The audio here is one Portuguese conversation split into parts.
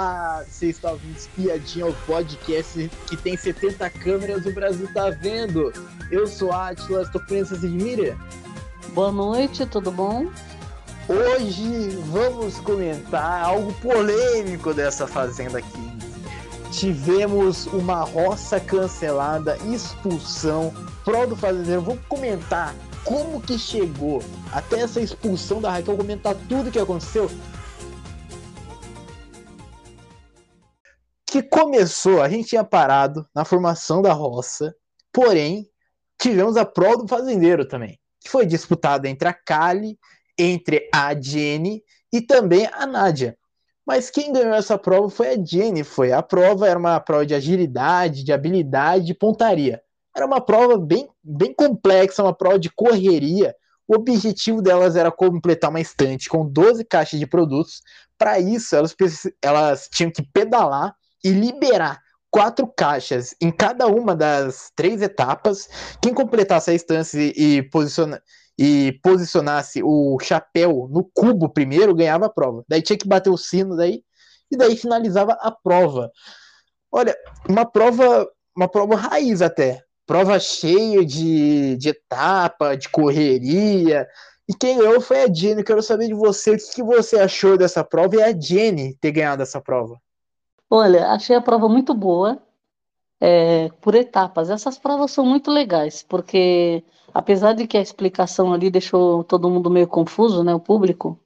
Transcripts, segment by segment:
Olá, você está ouvindo Espiadinha, o podcast que tem 70 câmeras o Brasil tá vendo. Eu sou Atlas, estou conhecendo essa Miriam. Boa noite, tudo bom? Hoje vamos comentar algo polêmico dessa fazenda aqui. Tivemos uma roça cancelada, expulsão, pró do fazendeiro. Vamos comentar como que chegou até essa expulsão da Raquel, comentar tudo que aconteceu que começou, a gente tinha parado na formação da roça, porém, tivemos a prova do fazendeiro também, que foi disputada entre a Kali, entre a Jenny e também a Nádia. Mas quem ganhou essa prova foi a Jenny, foi. A prova era uma prova de agilidade, de habilidade, de pontaria. Era uma prova bem, bem complexa, uma prova de correria. O objetivo delas era completar uma estante com 12 caixas de produtos. Para isso, elas, elas tinham que pedalar e liberar quatro caixas em cada uma das três etapas. Quem completasse a instância e, posiciona, e posicionasse o chapéu no cubo primeiro ganhava a prova. Daí tinha que bater o sino daí e daí finalizava a prova. Olha, uma prova, uma prova raiz até. Prova cheia de, de etapa, de correria. E quem ganhou foi a Jenny. Quero saber de você o que, você achou dessa prova e a Jenny ter ganhado essa prova. Olha, achei a prova muito boa, é, por etapas. Essas provas são muito legais, porque apesar de que a explicação ali deixou todo mundo meio confuso, né, o público,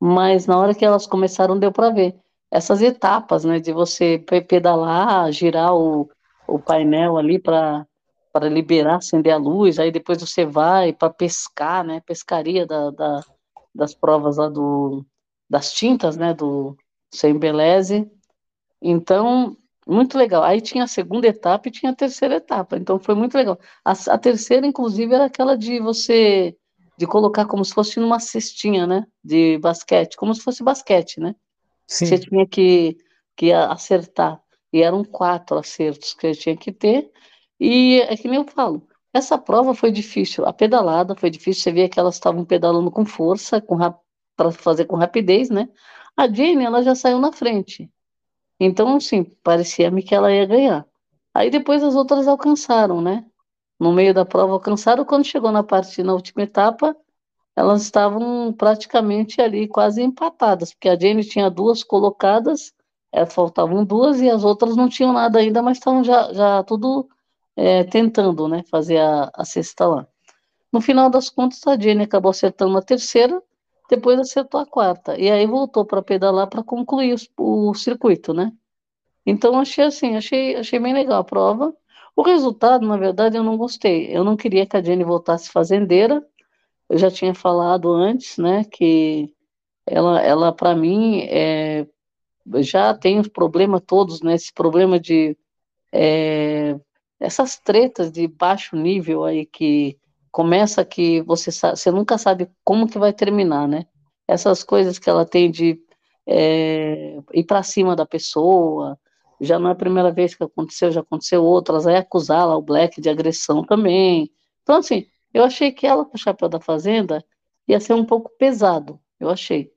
mas na hora que elas começaram deu para ver essas etapas, né, de você pedalar, girar o, o painel ali para para liberar, acender a luz, aí depois você vai para pescar, né, pescaria da, da, das provas lá do, das tintas, né, do Sem Beleze, então, muito legal. Aí tinha a segunda etapa e tinha a terceira etapa. Então foi muito legal. A, a, terceira, inclusive, era aquela de você de colocar como se fosse numa cestinha, né? De basquete, como se fosse basquete, né? Sim. Você tinha que, que acertar. E eram quatro acertos que eu tinha que ter. E é que nem eu falo. Essa prova foi difícil. A pedalada foi difícil. Você via que elas estavam pedalando com força, com para fazer com rapidez, né? A Jane, ela já saiu na frente. Então, assim, parecia-me que ela ia ganhar. Aí depois as outras alcançaram, né? No meio da prova alcançaram, quando chegou na parte, na última etapa, elas estavam praticamente ali quase empatadas, porque a Jane tinha duas colocadas, é, faltavam duas e as outras não tinham nada ainda, mas estavam já, já tudo é, tentando, né, fazer a, a cesta lá. No final das contas, a Jane acabou acertando a terceira, depois acertou a quarta. E aí voltou para pedalar para concluir o, o, circuito, né? Então achei assim, achei, achei bem legal a prova. O resultado, na verdade, eu não gostei. Eu não queria que a Jenny voltasse fazendeira. Eu já tinha falado antes, né, que ela, ela para mim, é, já tem os problemas todos, né? Esse problema de é, essas tretas de baixo nível aí que começa que você, você nunca sabe como que vai terminar, né? Essas coisas que ela tem de é, ir para cima da pessoa, já não é a primeira vez que aconteceu, já aconteceu outras, aí acusar lá o Black de agressão também. Então, assim, eu achei que ela com o chapéu da fazenda ia ser um pouco pesado, eu achei.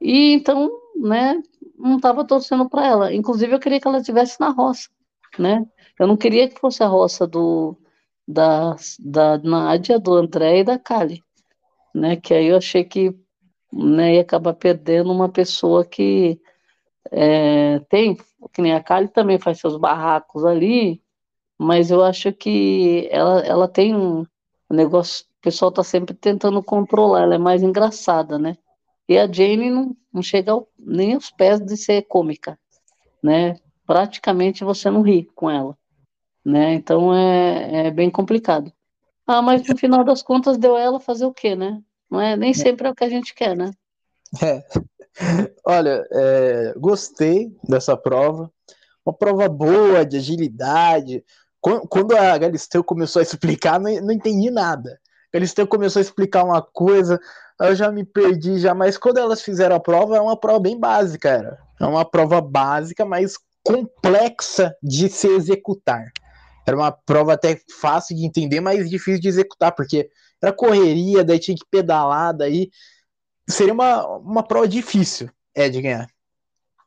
E então, né, não estava torcendo para ela. Inclusive, eu queria que ela estivesse na roça, né? Eu não queria que fosse a roça do, da, da Nádia, do André e da Kali, né? Que aí eu achei que né, ia acabar perdendo uma pessoa que é, tem, que nem a Kali também faz seus barracos ali, mas eu acho que ela, ela tem um negócio, o pessoal tá sempre tentando controlar, ela é mais engraçada, né? E a Jane não, não chega ao, nem aos pés de ser cômica, né? Praticamente você não ri com ela né? Então é, é bem complicado. Ah, mas no final das contas deu ela fazer o quê, né? Não é nem é. sempre é o que a gente quer, né? É. Olha, é, gostei dessa prova. Uma prova boa de agilidade. Quando a Galisteu começou a explicar, não, não entendi nada. A Galisteu começou a explicar uma coisa, eu já me perdi já, mas quando elas fizeram a prova, é uma prova bem básica, era. É uma prova básica, mas complexa de se executar. Era uma prova até fácil de entender, mas difícil de executar, porque era correria, daí tinha que pedalar, daí seria uma, uma prova difícil, é, de ganhar.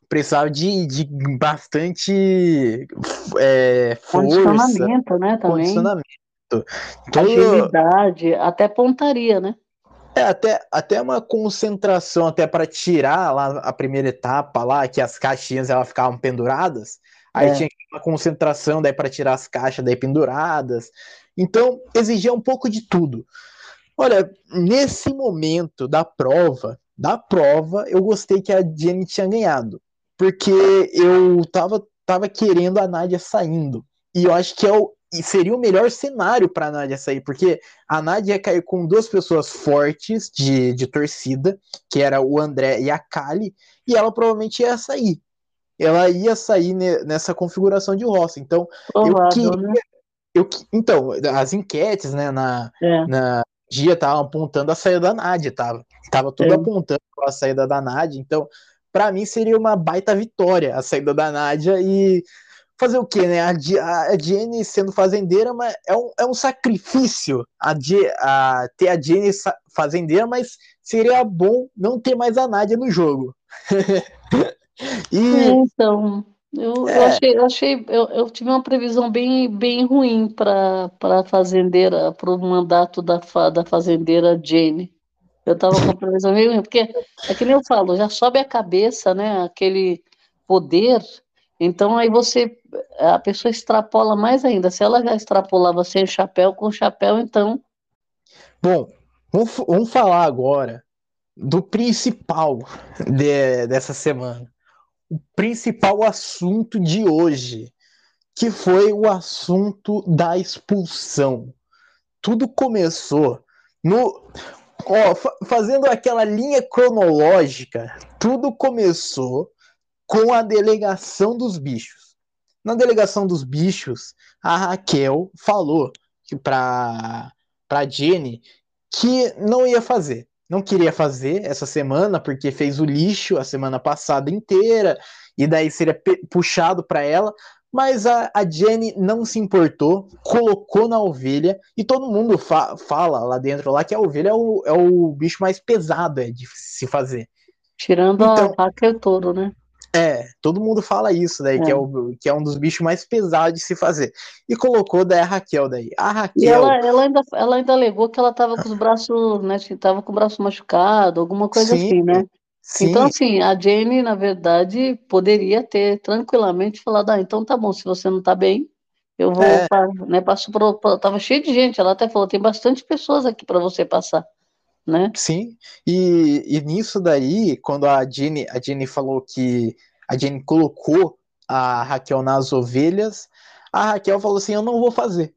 precisava de, de bastante é, força, condicionamento, né, também. condicionamento. Todo, Agilidade, até pontaria, né? É, até, até uma concentração, até para tirar lá a primeira etapa lá, que as caixinhas elas ficavam penduradas, aí É. tinha uma concentração daí para tirar as caixas daí penduradas. Então, exigia um pouco de tudo. Olha, nesse momento da prova, da prova, eu gostei que a Jenny tinha ganhado, porque eu tava, tava querendo a Nádia saindo. E eu acho que é o, seria o melhor cenário para a Nádia sair, porque a Nádia ia cair com duas pessoas fortes de, de torcida, que era o André e a Kali, e ela provavelmente ia sair. Ela ia sair ne- nessa configuração de roça. Então, eu Provável, queria. Eu, que- então, as enquetes, né, na, É. na dia estavam apontando a saída da Nádia, tava, tava tudo É. apontando a saída da Nádia, então para mim seria uma baita vitória a saída da Nádia e fazer o quê, né? A, Di- a Jenny sendo fazendeira, mas é um, é um sacrifício a, a ter a Jenny fazendeira, mas seria bom não ter mais a Nádia no jogo. E então, eu, eu É. achei, eu achei, eu, eu tive uma previsão bem, bem ruim para a fazendeira, para o mandato da, da fazendeira Jane. Eu estava com a previsão meio ruim, porque é que nem eu falo, já sobe a cabeça, né? Aquele poder, então aí você, a pessoa extrapola mais ainda. Se ela já extrapolava sem chapéu, com chapéu, então, Bom, vamos, vamos falar agora do principal de- dessa semana. O principal assunto de hoje, que foi o assunto da expulsão. Tudo começou no. Ó, fa- fazendo aquela linha cronológica, tudo começou com a delegação dos bichos. Na delegação dos bichos, a Raquel falou para para Jenny que não ia fazer. Não queria fazer essa semana porque fez o lixo a semana passada inteira e daí seria puxado para ela. Mas a, a Jenny não se importou, colocou na ovelha e todo mundo fa- fala lá dentro lá que a ovelha é o, é o bicho mais pesado é, de se fazer. tirando Então- a vaca e o touro, né? É, todo mundo fala isso daí, É. que, é o, que é um dos bichos mais pesados de se fazer. E colocou daí a Raquel daí. A E Raquel. ela, ela ainda, ela ainda alegou que ela estava com os braços, né? Estava com o braço machucado, alguma coisa Sim, assim, né? Sim, Então, assim, a Jane, na verdade, poderia ter tranquilamente falado, ah, então tá bom, se você não tá bem, eu vou, É. pa- né, passo pro, pro- tava cheio de gente, ela até falou, tem bastante pessoas aqui para você passar, né? sim. E, e nisso daí, quando a Jenny, a Jenny falou que a Jenny colocou a Raquel nas ovelhas, a Raquel falou assim: Eu não vou fazer.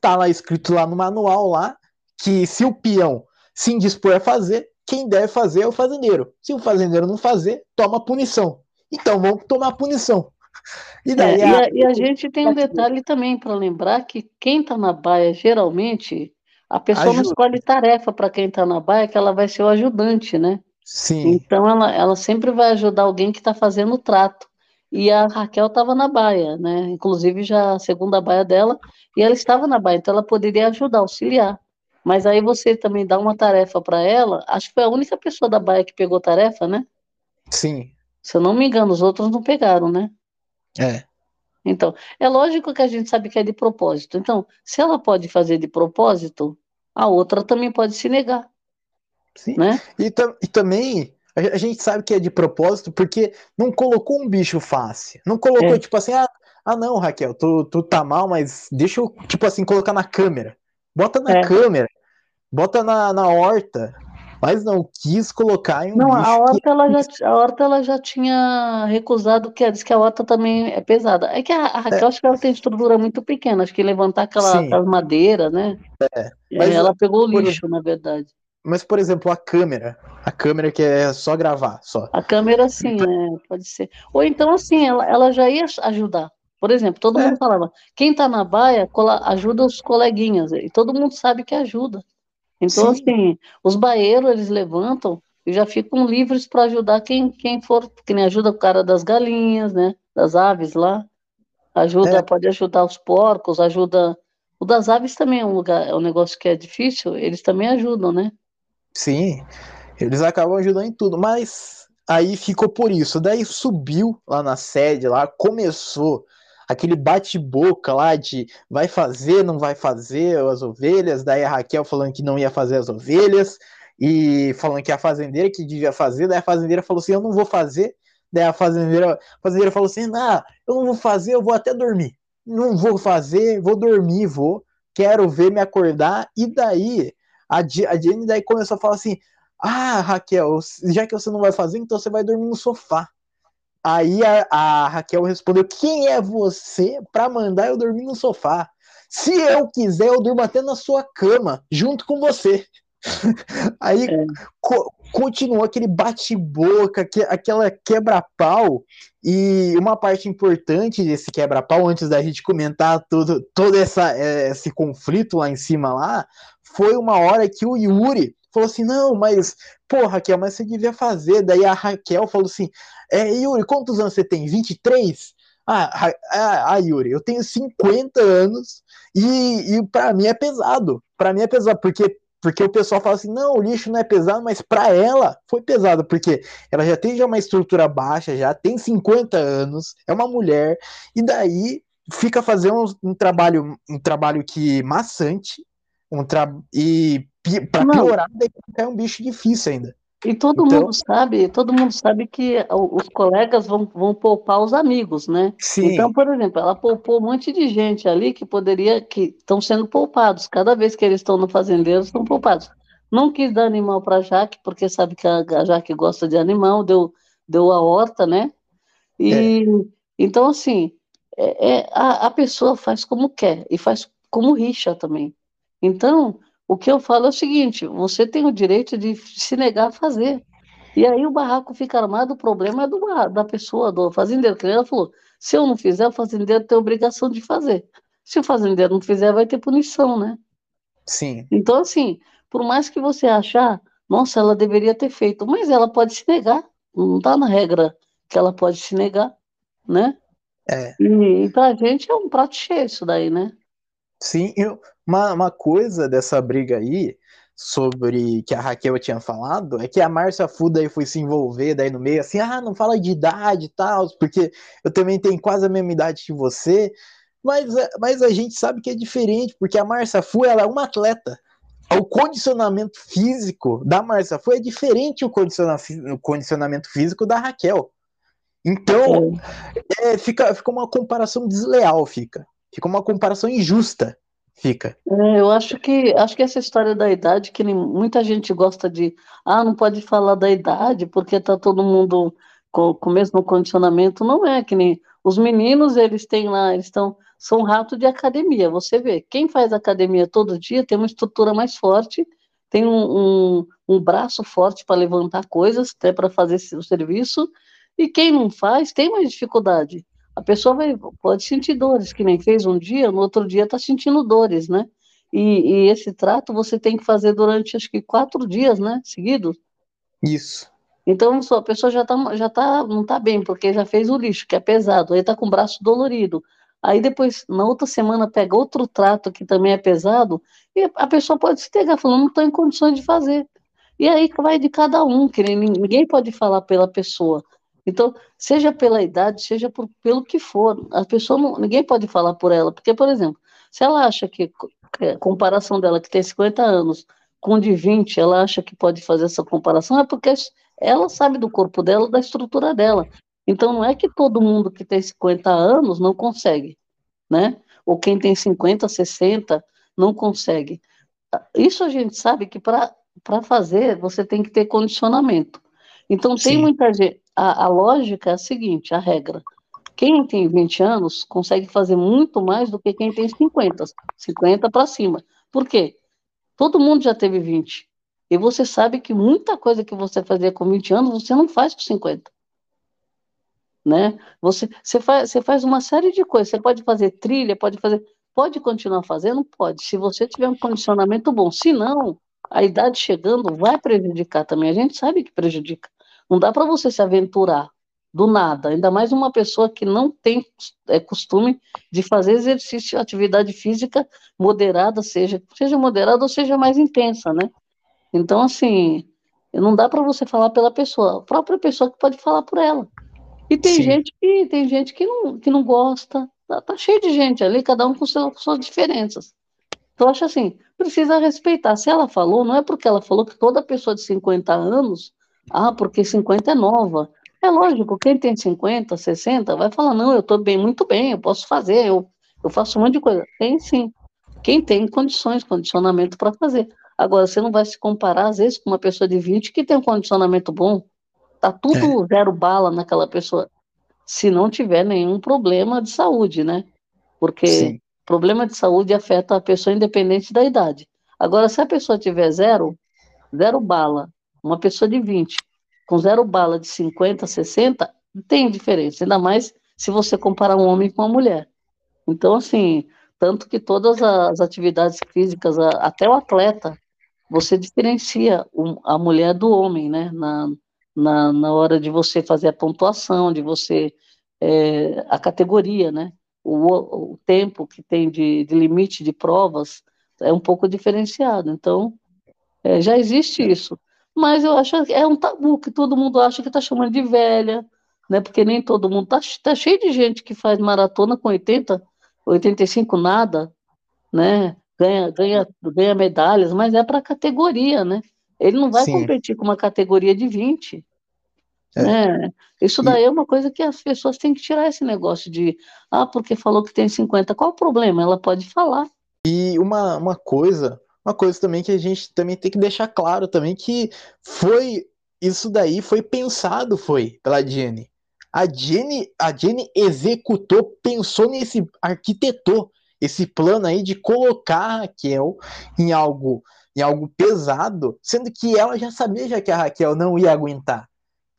Tá lá escrito lá no manual lá que se o peão se indispor a fazer, quem deve fazer é o fazendeiro. Se o fazendeiro não fazer, toma punição. Então vamos tomar punição. E É, daí e, a- a, e a gente tem um detalhe também para lembrar que quem está na baia, geralmente, a pessoa não Ajuda. escolhe tarefa para quem está na baia, que ela vai ser o ajudante, né? Sim, Então ela, ela sempre vai ajudar alguém que está fazendo o trato. E a Raquel estava na baia, né? Inclusive já a segunda baia dela, e ela estava na baia, então ela poderia ajudar, auxiliar. Mas aí você também dá uma tarefa para ela, acho que foi a única pessoa da baia que pegou tarefa, né? sim, Se eu não me engano, os outros não pegaram, né? é. Então, é lógico que a gente sabe que é de propósito. Então, se ela pode fazer de propósito, a outra também pode se negar, Sim. né? E, e também a a gente sabe que é de propósito porque não colocou um bicho fácil. Não colocou, É. tipo assim, ah, ah não, Raquel, tu, tu tá mal, mas deixa eu, tipo assim, colocar na câmera. Bota na É. câmera, bota na, na horta. Mas não quis colocar em um Não, a que horta ela já, a horta ela já tinha recusado, que diz que a horta também é pesada. É que a, a Raquel, acho que ela tem estrutura muito pequena, acho que levantar aquela, madeiras, né? É, É, mas, ela pegou o por- lixo, na verdade. Mas, por exemplo, a câmera. A câmera que é só gravar, só. A câmera, sim, né? Pode ser. Ou então, assim, ela, ela já ia ajudar. Por exemplo, todo É. mundo falava, quem tá na baia, ajuda os coleguinhas. E todo mundo sabe que ajuda. Então, Sim. assim, os baieiros, eles levantam e já ficam livres para ajudar quem, quem for, que nem ajuda o cara das galinhas, né? Das aves lá. Ajuda, É. pode ajudar os porcos, ajuda. O das aves também é um lugar, é um negócio que é difícil, eles também ajudam, né? Sim, eles acabam ajudando em tudo, mas Aí ficou por isso. Daí subiu lá na sede, lá começou aquele bate-boca lá de vai fazer, não vai fazer as ovelhas. Daí a Raquel falando que não ia fazer as ovelhas e falando que a fazendeira que devia fazer. Daí a fazendeira falou assim: Eu não vou fazer. Daí a fazendeira, a fazendeira falou assim: Não, eu não vou fazer, eu vou até dormir. Não vou fazer, vou dormir, vou. Quero ver me acordar. E daí a, a Jenny daí começou a falar assim: Ah, Raquel, já que você não vai fazer, então você vai dormir no sofá. Aí a, a Raquel respondeu: Quem é você para mandar eu dormir no sofá? Se eu quiser, eu durmo até na sua cama, junto com você. Aí é. co continuou aquele bate-boca, que, aquela quebra-pau. E uma parte importante desse quebra-pau, antes da gente comentar todo, todo essa, é, esse conflito lá em cima lá, foi uma hora que o Yuri falou assim: não, mas, pô, Raquel, mas você devia fazer. Daí a Raquel falou assim: é, Yuri, quantos anos você tem? 23? Ah, ah, ah Yuri, eu tenho 50 anos e, e para mim é pesado. Para mim é pesado, porque porque o pessoal fala assim, não, o lixo não é pesado, mas para ela foi pesado, porque ela já tem já uma estrutura baixa, já tem 50 anos, é uma mulher, e daí fica fazendo um, um trabalho, um trabalho que maçante, um tra... e para piorar, é um bicho difícil ainda. E todo então... mundo sabe, todo mundo sabe que os colegas vão, vão poupar os amigos, né? Sim. Então, por exemplo, ela poupou um monte de gente ali que poderia, que estão sendo poupados. Cada vez que eles estão no fazendeiro, estão poupados. Não quis dar animal para a Jaque, porque sabe que a, a Jaque gosta de animal, deu, deu a horta, né? E é. então, assim, é, é, a, a pessoa faz como quer e faz como rixa também. Então, o que eu falo é o seguinte: você tem o direito de se negar a fazer. E aí o barraco fica armado, o problema é do, da pessoa, do fazendeiro. Que ela falou: se eu não fizer, o fazendeiro tem a obrigação de fazer. Se o fazendeiro não fizer, vai ter punição, né? Sim. Então, assim, por mais que você achar, nossa, ela deveria ter feito, mas ela pode se negar. Não está na regra que ela pode se negar, né? É. E, e pra gente é um prato cheio isso daí, né? Sim, uma, uma coisa dessa briga aí, sobre que a Raquel tinha falado, é que a Márcia Fuda aí foi se envolver daí no meio, assim, ah, não fala de idade e tal, porque eu também tenho quase a mesma idade que você, mas, mas a gente sabe que é diferente, porque a Márcia Fu, ela é uma atleta, o condicionamento físico da Márcia Fu é diferente o condicionamento físico da Raquel. Então, é, fica, fica uma comparação desleal, fica. Fica uma comparação injusta. Fica. É, eu acho que acho que essa história da idade, que muita gente gosta de, ah, não pode falar da idade porque tá todo mundo com, com o mesmo condicionamento, não é que nem os meninos, eles têm lá, eles estão são rato de academia. Você vê, quem faz academia todo dia tem uma estrutura mais forte, tem um, um, um braço forte para levantar coisas, até para fazer o serviço, e quem não faz tem mais dificuldade a pessoa vai, pode sentir dores, que nem fez um dia, no outro dia está sentindo dores, né? E, e, esse trato você tem que fazer durante acho que quatro dias, né? Seguidos. Isso. Então a pessoa já, tá, já tá, não está bem, porque já fez o lixo, que é pesado, aí está com o braço dolorido. Aí depois, na outra semana, pega outro trato que também é pesado, e a pessoa pode se pegar, falando, não estou em condições de fazer. E aí vai de cada um, que ninguém pode falar pela pessoa. Então, seja pela idade, seja por, pelo que for, a pessoa não, ninguém pode falar por ela, porque, por exemplo, se ela acha que, a comparação dela, que tem 50 anos, com de 20, ela acha que pode fazer essa comparação, é porque ela sabe do corpo dela, da estrutura dela. Então, não é que todo mundo que tem 50 anos não consegue, né? Ou quem tem 50, 60 não consegue. Isso a gente sabe que para fazer você tem que ter condicionamento. Então, tem Sim. muita gente a, a lógica é a seguinte, a regra. Quem tem 20 anos consegue fazer muito mais do que quem tem 50, 50 para cima. Por quê? Todo mundo já teve 20. E você sabe que muita coisa que você fazia com 20 anos, você não faz com 50. Né? Você, você, faz, você faz uma série de coisas. Você pode fazer trilha, pode fazer. Pode continuar fazendo? Pode. Se você tiver um condicionamento bom. Se não, a idade chegando vai prejudicar também. A gente sabe que prejudica. Não dá para você se aventurar do nada, ainda mais uma pessoa que não tem é, costume de fazer exercício, atividade física moderada, seja, seja moderada ou seja mais intensa, né? Então, assim, Não dá para você falar pela pessoa, a própria pessoa que pode falar por ela. E tem Sim. gente que tem gente que não, que não gosta. Tá, tá cheio de gente ali, cada um com, seu, com suas diferenças. Então, eu acho assim, precisa respeitar. Se ela falou, não é porque ela falou que toda pessoa de 50 anos, ah, porque 50 é nova. É lógico, quem tem 50, 60, vai falar, não, eu estou bem, muito bem, eu posso fazer, eu, eu faço um monte de coisa. Tem sim. Quem tem condições, condicionamento para fazer. Agora, você não vai se comparar, às vezes, com uma pessoa de 20 que tem um condicionamento bom. Tá tudo é. zero bala naquela pessoa. Se não tiver nenhum problema de saúde, né? Porque Sim. problema de saúde afeta a pessoa independente da idade. Agora, se a pessoa tiver zero, zero bala, uma pessoa de 20, com zero bala de 50, 60, tem diferença. Ainda mais se você comparar um homem com uma mulher. Então, assim, tanto que todas as atividades físicas, até o atleta, você diferencia a mulher do homem, né? Na, na, na hora de você fazer a pontuação, de você. É, a categoria, né? O, o tempo que tem de, de, limite de provas é um pouco diferenciado. Então, é, já existe isso. Mas eu acho que é um tabu que todo mundo acha que está chamando de velha, né? Porque nem todo mundo. Está tá cheio de gente que faz maratona com 80, 85 nada, né? Ganha, ganha, ganha medalhas, mas é para categoria, né? Ele não vai Sim. competir com uma categoria de 20. É. Né? Isso daí e... é uma coisa que as pessoas têm que tirar esse negócio de, ah, porque falou que tem 50. Qual o problema? Ela pode falar. E uma, uma coisa, uma coisa também que a gente também tem que deixar claro também que foi isso daí foi pensado foi pela Jenny. A Jenny, a Jenny executou, pensou nesse, arquitetou esse plano aí de colocar a Raquel em algo em algo pesado, sendo que ela já sabia já que a Raquel não ia aguentar.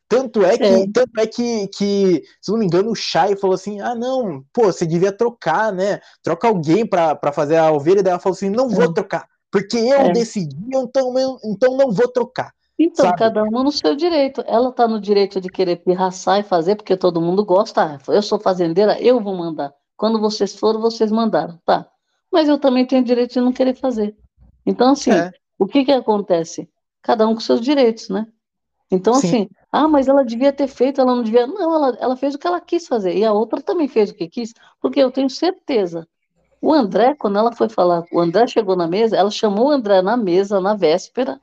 Tanto é que, é. Tanto é que, que, se não me engano, o Chay falou assim: ah, não, pô, você devia trocar, né? Troca alguém para fazer a ovelha. Daí ela falou assim: não vou é. trocar, porque eu é. decidi, então, então não vou trocar. Então, sabe? cada um no seu direito. Ela tá no direito de querer pirraçar e fazer, porque todo mundo gosta. Ah, eu sou fazendeira, eu vou mandar. Quando vocês foram, vocês mandaram. Tá. Mas eu também tenho direito de não querer fazer. Então, assim, é. o que que acontece? Cada um com seus direitos, né? Então, Sim. assim, ah, mas ela devia ter feito, ela não devia. Não, ela, ela fez o que ela quis fazer. E a outra também fez o que quis, porque eu tenho certeza. O André, quando ela foi falar, o André chegou na mesa, ela chamou o André na mesa, na véspera,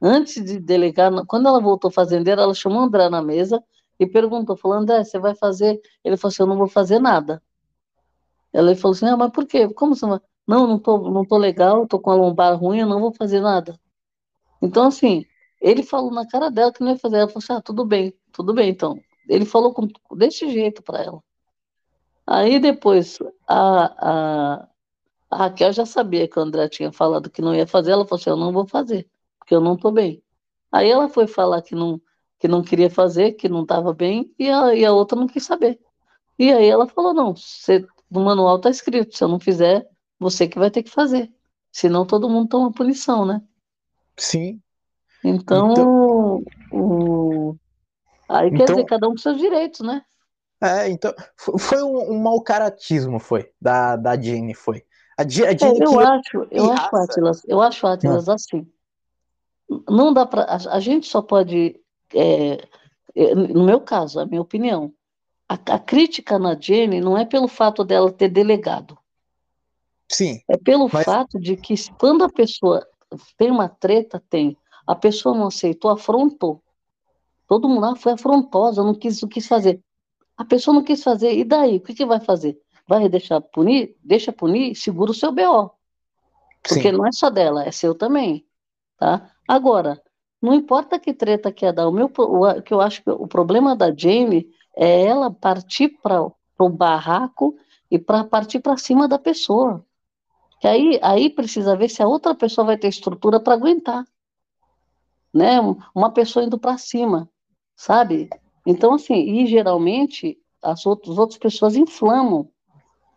antes de delegar, quando ela voltou fazendeira, ela chamou o André na mesa e perguntou, falou, André, você vai fazer? Ele falou assim, eu não vou fazer nada. Ela falou assim, ah, mas por quê? Como você vai? Não, não tô, não tô legal, tô com a lombar ruim, eu não vou fazer nada. Então, assim, ele falou na cara dela que não ia fazer. Ela falou assim, ah, tudo bem, tudo bem, então. Ele falou com, desse jeito para ela. Aí depois, a, a, a, Raquel já sabia que o André tinha falado que não ia fazer, ela falou assim, eu não vou fazer, porque eu não tô bem. Aí ela foi falar que não, que não queria fazer, que não estava bem, e a, e a outra não quis saber. E aí ela falou, não, você, no manual está escrito, se eu não fizer, você que vai ter que fazer. Senão todo mundo toma punição, né? Sim. Então, então... O... aí quer então... dizer, cada um com seus direitos, né? É, então, foi um, um mau caratismo, foi, da, da Jane, foi. A, a Jane é, eu, acho, eu acho, Atlas, eu acho, Atlas, assim, não dá para, a, a, gente só pode, é, é, no meu caso, a minha opinião, a, a crítica na Jane não é pelo fato dela ter delegado, Sim. É pelo mas... fato de que quando a pessoa tem uma treta, tem. A pessoa não aceitou, afrontou. Todo mundo lá foi afrontosa, não quis, não quis fazer. A pessoa não quis fazer, e daí? O que, que vai fazer? Vai deixar punir? Deixa punir, segura o seu BO. Porque Sim. não é só dela, é seu também. Tá? Agora, não importa que treta que é dar, o meu, o, que eu acho que o problema da Jamie é ela partir para o barraco e para partir para cima da pessoa. Que aí, aí precisa ver se a outra pessoa vai ter estrutura para aguentar. Né? Uma pessoa indo para cima, sabe? Então, assim, e geralmente as outras, as outras pessoas inflamam.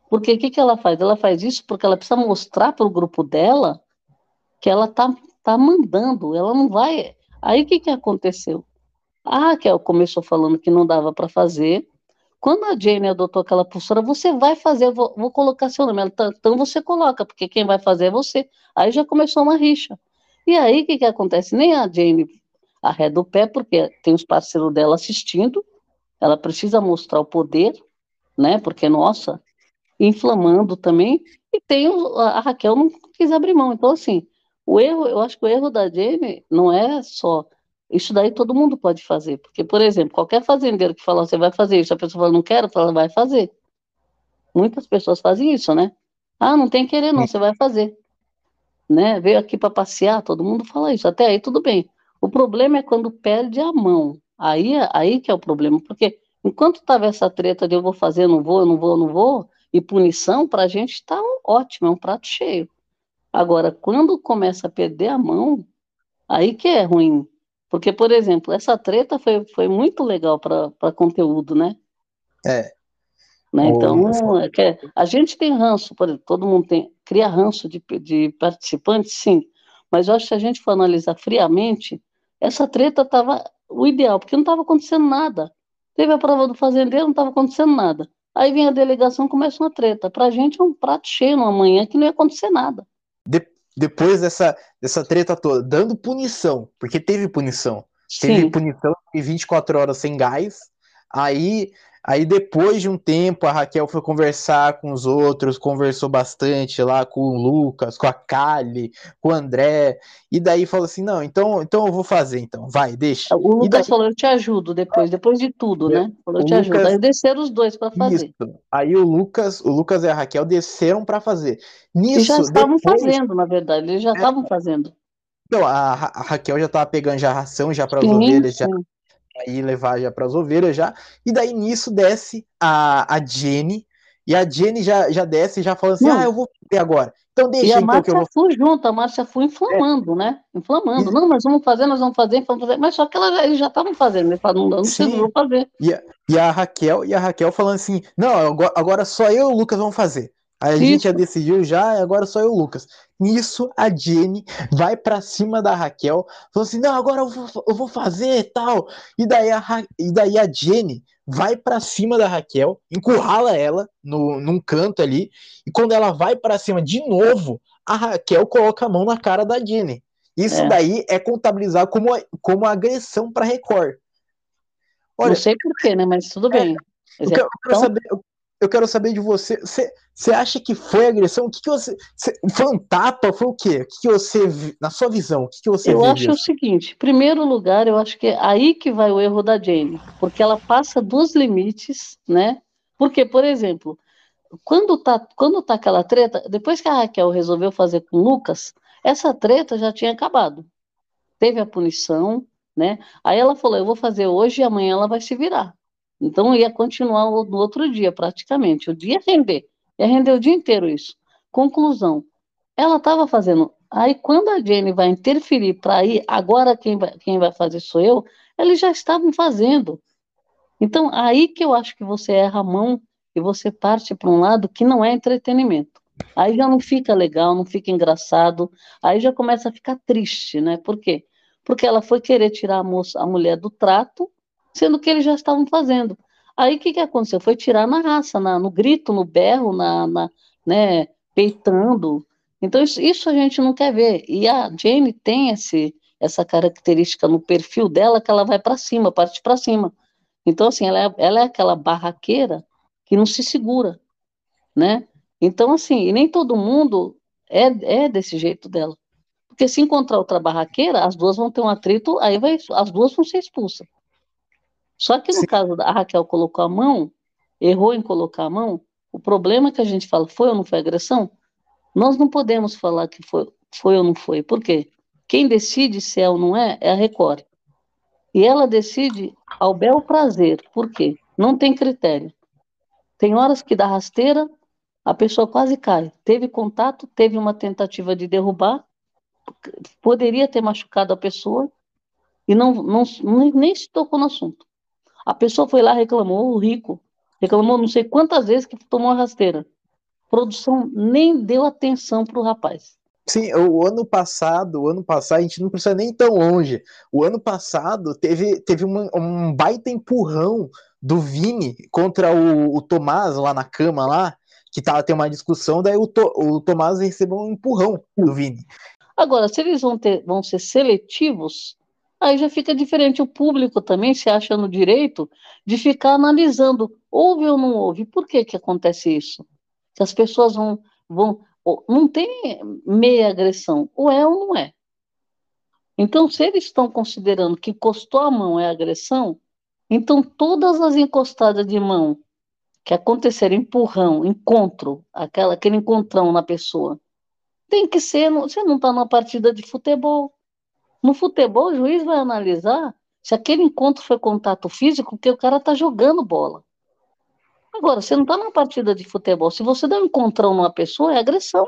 Porque o que, que ela faz? Ela faz isso porque ela precisa mostrar para o grupo dela que ela tá, tá mandando, ela não vai. Aí o que, que aconteceu? A Raquel começou falando que não dava para fazer, quando a Jane adotou aquela postura, você vai fazer, vou, vou colocar seu nome. Ela, tá, então você coloca, porque quem vai fazer é você. Aí já começou uma rixa. E aí, o que, que acontece? Nem a Jane arreda o pé, porque tem os parceiros dela assistindo, ela precisa mostrar o poder, né? Porque, nossa, inflamando também, e tem o, a Raquel não quis abrir mão. Então, assim, o erro, eu acho que o erro da Jane não é só. Isso daí todo mundo pode fazer. Porque, por exemplo, qualquer fazendeiro que fala, você vai fazer isso, a pessoa fala, não quero, ela vai fazer. Muitas pessoas fazem isso, né? Ah, não tem querer, não, você vai fazer. Né? Veio aqui para passear, todo mundo fala isso. Até aí tudo bem. O problema é quando perde a mão. Aí, aí que é o problema, porque enquanto estava essa treta de eu vou fazer, não vou, eu não vou, eu não vou, e punição, para a gente está ótimo, é um prato cheio. Agora, quando começa a perder a mão, aí que é ruim. Porque, por exemplo, essa treta foi, foi muito legal para conteúdo, né? É. Né? Então, é que a gente tem ranço, por exemplo, todo mundo tem, cria ranço de, de participantes, sim. Mas eu acho que se a gente for analisar friamente, essa treta estava o ideal, porque não estava acontecendo nada. Teve a prova do fazendeiro, não estava acontecendo nada. Aí vem a delegação, começa uma treta. Para a gente é um prato cheio numa manhã que não ia acontecer nada. De, depois dessa, dessa treta toda, dando punição, porque teve punição. Sim. Teve punição de 24 horas sem gás. Aí Aí depois de um tempo a Raquel foi conversar com os outros, conversou bastante lá com o Lucas, com a Kali, com o André, e daí falou assim: "Não, então, então eu vou fazer então, vai, deixa". O Lucas daí... falou: "Eu te ajudo depois, depois de tudo, né?". Falou: "Eu te Lucas... ajudo". Aí desceram os dois para fazer. Isso. Aí o Lucas, o Lucas e a Raquel desceram para fazer. Nisso, eles já estavam depois... fazendo, na verdade, eles já é. estavam é... fazendo. Então, a, a, Raquel já estava pegando já ração já para as ovelhas, já aí levar já para as ovelhas já. E daí nisso desce a, a Jenny, e a Jenny já, já desce já falando assim: Não. "Ah, eu vou ver agora". Então deixa e a então Márcia que eu vou... junto, a Márcia foi inflamando, é. né? Inflamando. E... Não, mas vamos fazer, nós vamos fazer, vamos fazer. Mas só que ela, eles já estavam fazendo, eles falaram, não, não sei, vou fazer. E a, e a Raquel, e a Raquel falando assim: "Não, agora, agora só eu e o Lucas vamos fazer". Aí a Isso. gente já decidiu já, agora só eu e o Lucas. Nisso, a Jenny vai para cima da Raquel, falou assim: não, agora eu vou, eu vou fazer tal. E daí a, e daí a Jenny vai para cima da Raquel, encurrala ela no, num canto ali, e quando ela vai para cima de novo, a Raquel coloca a mão na cara da Jenny. Isso é. daí é contabilizado como, como agressão para Record. Olha, Não sei porquê, né? Mas tudo bem. É, eu, quero, eu, quero saber, eu quero saber de você. Você, acha que foi agressão? O que, que você, você. Foi um tapa? Foi o quê? O que, que você. Na sua visão, o que, que você Eu acho disso? o seguinte: primeiro lugar, eu acho que é aí que vai o erro da Jane, porque ela passa dos limites, né? Porque, por exemplo, quando tá, quando tá aquela treta, depois que a Raquel resolveu fazer com o Lucas, essa treta já tinha acabado. Teve a punição, né? Aí ela falou: eu vou fazer hoje e amanhã ela vai se virar. Então ia continuar no outro dia, praticamente. O dia render. Ia render o dia inteiro isso. Conclusão. Ela estava fazendo. Aí, quando a Jenny vai interferir para ir, agora quem vai, quem vai fazer sou eu, eles já estavam fazendo. Então, aí que eu acho que você erra a mão e você parte para um lado que não é entretenimento. Aí já não fica legal, não fica engraçado, aí já começa a ficar triste, né? Por quê? Porque ela foi querer tirar a moça, a mulher do trato sendo que eles já estavam fazendo. Aí o que, que aconteceu? Foi tirar na raça, na, no grito, no berro, na, na né, peitando. Então isso, isso, a gente não quer ver. E a Jane tem esse, essa característica no perfil dela que ela vai para cima, parte para cima. Então assim, ela é, ela é aquela barraqueira que não se segura, né? Então assim, nem todo mundo é, é desse jeito dela. Porque se encontrar outra barraqueira, as duas vão ter um atrito, aí vai, as duas vão ser expulsas. Só que no Sim. caso da Raquel colocou a mão, errou em colocar a mão, o problema que a gente fala foi ou não foi agressão, nós não podemos falar que foi, foi ou não foi. Por quê? Quem decide se é ou não é é a Record. E ela decide ao bel prazer. Por quê? Não tem critério. Tem horas que dá rasteira, a pessoa quase cai. Teve contato, teve uma tentativa de derrubar, poderia ter machucado a pessoa e não, não, nem se tocou no assunto. A pessoa foi lá, reclamou, o rico, reclamou não sei quantas vezes que tomou uma rasteira. A produção nem deu atenção para o rapaz. Sim, o ano passado, o ano passado, a gente não precisa nem tão longe. O ano passado teve, teve uma, um baita empurrão do Vini contra o, o Tomás lá na cama lá, que tava tendo uma discussão, daí o, to, o Tomás recebeu um empurrão do Vini. Agora, se eles vão, ter, vão ser seletivos, aí já fica diferente. O público também se acha no direito de ficar analisando, houve ou não houve, por que, que acontece isso? Se as pessoas vão, vão. Não tem meia agressão, ou é ou não é. Então, se eles estão considerando que encostou a mão é agressão, então todas as encostadas de mão que acontecerem, empurrão, encontro, aquela, aquele encontrão na pessoa, tem que ser, você não está numa partida de futebol. No futebol, o juiz vai analisar se aquele encontro foi contato físico, porque o cara está jogando bola. Agora, você não está numa partida de futebol. Se você dá um encontrão numa pessoa, é agressão.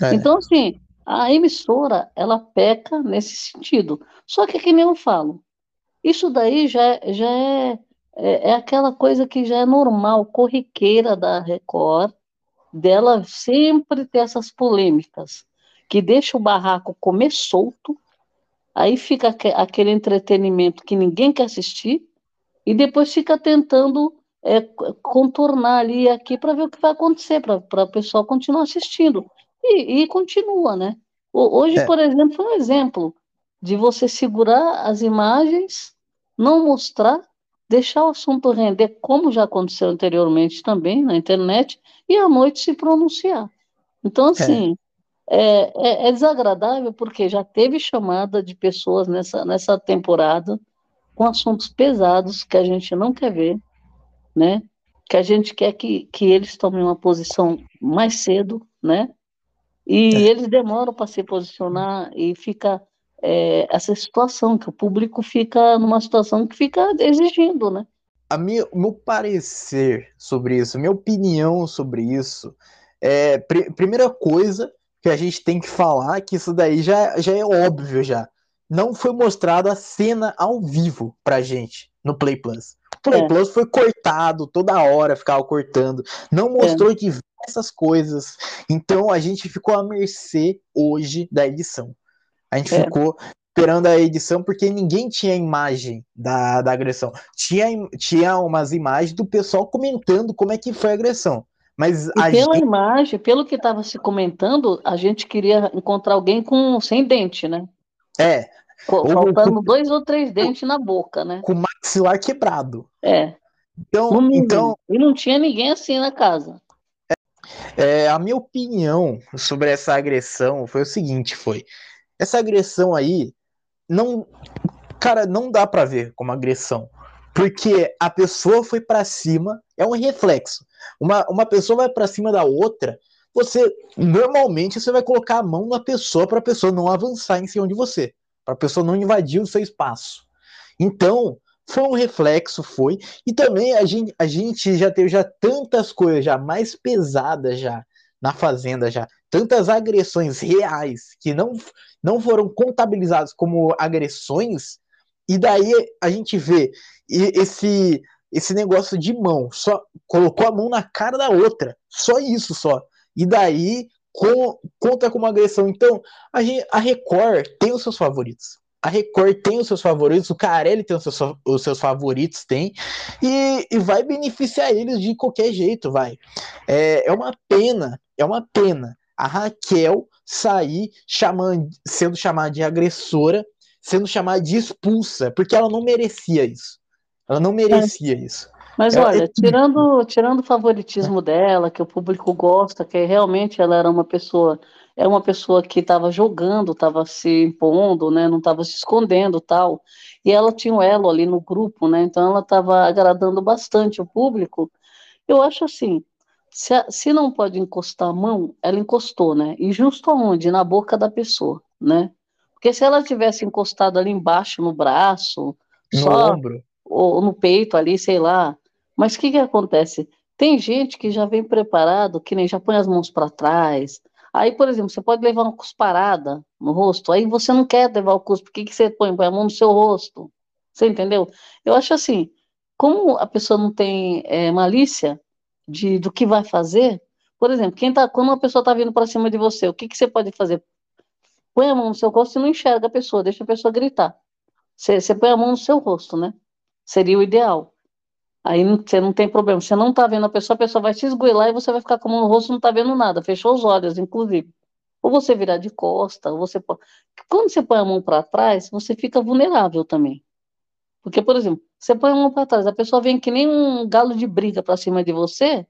É. Então, assim, a emissora, ela peca nesse sentido. Só que, que nem eu falo, isso daí já, já é, é, é aquela coisa que já é normal, corriqueira da Record, dela sempre ter essas polêmicas, que deixa o barraco comer solto, aí fica aquele entretenimento que ninguém quer assistir, e depois fica tentando é, contornar ali e aqui para ver o que vai acontecer, para o pessoal continuar assistindo. E, e continua, né? Hoje, é. por exemplo, foi um exemplo de você segurar as imagens, não mostrar, deixar o assunto render, como já aconteceu anteriormente também na internet, e à noite se pronunciar. Então, é. assim, é. É, é, desagradável porque já teve chamada de pessoas nessa, nessa temporada com assuntos pesados que a gente não quer ver, né? Que a gente quer que, que eles tomem uma posição mais cedo, né? E é. eles demoram para se posicionar e fica é, essa situação, que o público fica numa situação que fica exigindo, né? a minha, meu parecer sobre isso, minha opinião sobre isso, é, pr primeira coisa que a gente tem que falar, que isso daí já, já é óbvio já. Não foi mostrada a cena ao vivo pra gente no Play Plus. O Play é. Plus foi cortado toda hora, ficava cortando. Não mostrou é. diversas coisas. Então a gente ficou à mercê hoje da edição. A gente é. ficou esperando a edição porque ninguém tinha imagem da, da agressão. Tinha, tinha umas imagens do pessoal comentando como é que foi a agressão. Mas e pela gente... imagem, pelo que estava se comentando, a gente queria encontrar alguém com sem dente, né? É. Faltando com, dois ou três dentes na boca, né? Com o maxilar quebrado. É. Então, então... E não tinha ninguém assim na casa. É, é, a minha opinião sobre essa agressão foi o seguinte, foi essa agressão aí não, cara, não dá para ver como agressão, porque a pessoa foi para cima, é um reflexo. Uma, uma pessoa vai para cima da outra, você normalmente você vai colocar a mão na pessoa para a pessoa não avançar em cima de você, para a pessoa não invadir o seu espaço. Então, foi um reflexo, foi. E também a gente, a gente já teve já tantas coisas já mais pesadas já na fazenda já, tantas agressões reais que não não foram contabilizados como agressões, e daí a gente vê esse esse negócio de mão, só colocou a mão na cara da outra, só isso só. E daí com, conta como agressão. Então, a, a Record tem os seus favoritos. A Record tem os seus favoritos, o Carelli tem os seus, os seus favoritos, tem, e, e vai beneficiar eles de qualquer jeito, vai. É, é uma pena, é uma pena a Raquel sair chamando, sendo chamada de agressora, sendo chamada de expulsa, porque ela não merecia isso. Ela não merecia é. isso. Mas ela, olha, é... tirando, tirando o favoritismo dela, que o público gosta, que realmente ela era uma pessoa, é uma pessoa que estava jogando, estava se impondo, né, não estava se escondendo tal, e ela tinha um elo ali no grupo, né, então ela estava agradando bastante o público. Eu acho assim, se, se não pode encostar a mão, ela encostou, né? E justo aonde? Na boca da pessoa, né? Porque se ela tivesse encostado ali embaixo, no braço, no só, ombro, ou no peito ali, sei lá. Mas o que que acontece? Tem gente que já vem preparado, que nem já põe as mãos para trás. Aí, por exemplo, você pode levar uma cusparada no rosto, aí você não quer levar o cuspo, por que, que você põe? Põe a mão no seu rosto. Você entendeu? Eu acho assim, como a pessoa não tem é, malícia, de, do que vai fazer, por exemplo, quem tá, quando uma pessoa está vindo para cima de você, o que, que você pode fazer? Põe a mão no seu rosto e não enxerga a pessoa, deixa a pessoa gritar. Você, você põe a mão no seu rosto, né? Seria o ideal. Aí você não tem problema. Você não está vendo a pessoa, a pessoa vai se esgoelar e você vai ficar com a mão no rosto não está vendo nada. Fechou os olhos, inclusive. Ou você virar de costa, ou você. Quando você põe a mão para trás, você fica vulnerável também. Porque, por exemplo, você põe a mão para trás, a pessoa vem que nem um galo de briga para cima de você,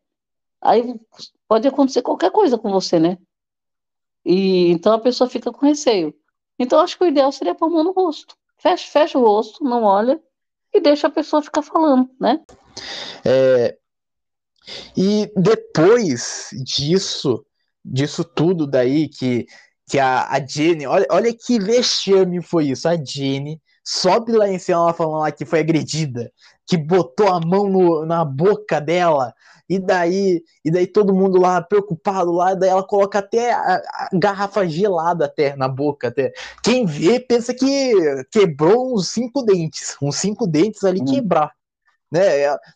aí pode acontecer qualquer coisa com você, né? E então a pessoa fica com receio. Então acho que o ideal seria pôr a mão no rosto. Fecha, fecha o rosto, não olha e deixa a pessoa ficar falando, né? É, e depois disso, disso tudo daí que, que a, a Jenny, olha, olha que vexame foi isso, a Jenny sobe lá em cima ela falando lá que foi agredida, que botou a mão no, na boca dela, e daí, e daí todo mundo lá preocupado lá, daí ela coloca até a, a garrafa gelada até na boca até. Quem vê pensa que quebrou uns cinco dentes, uns cinco dentes ali hum. quebrar. Né?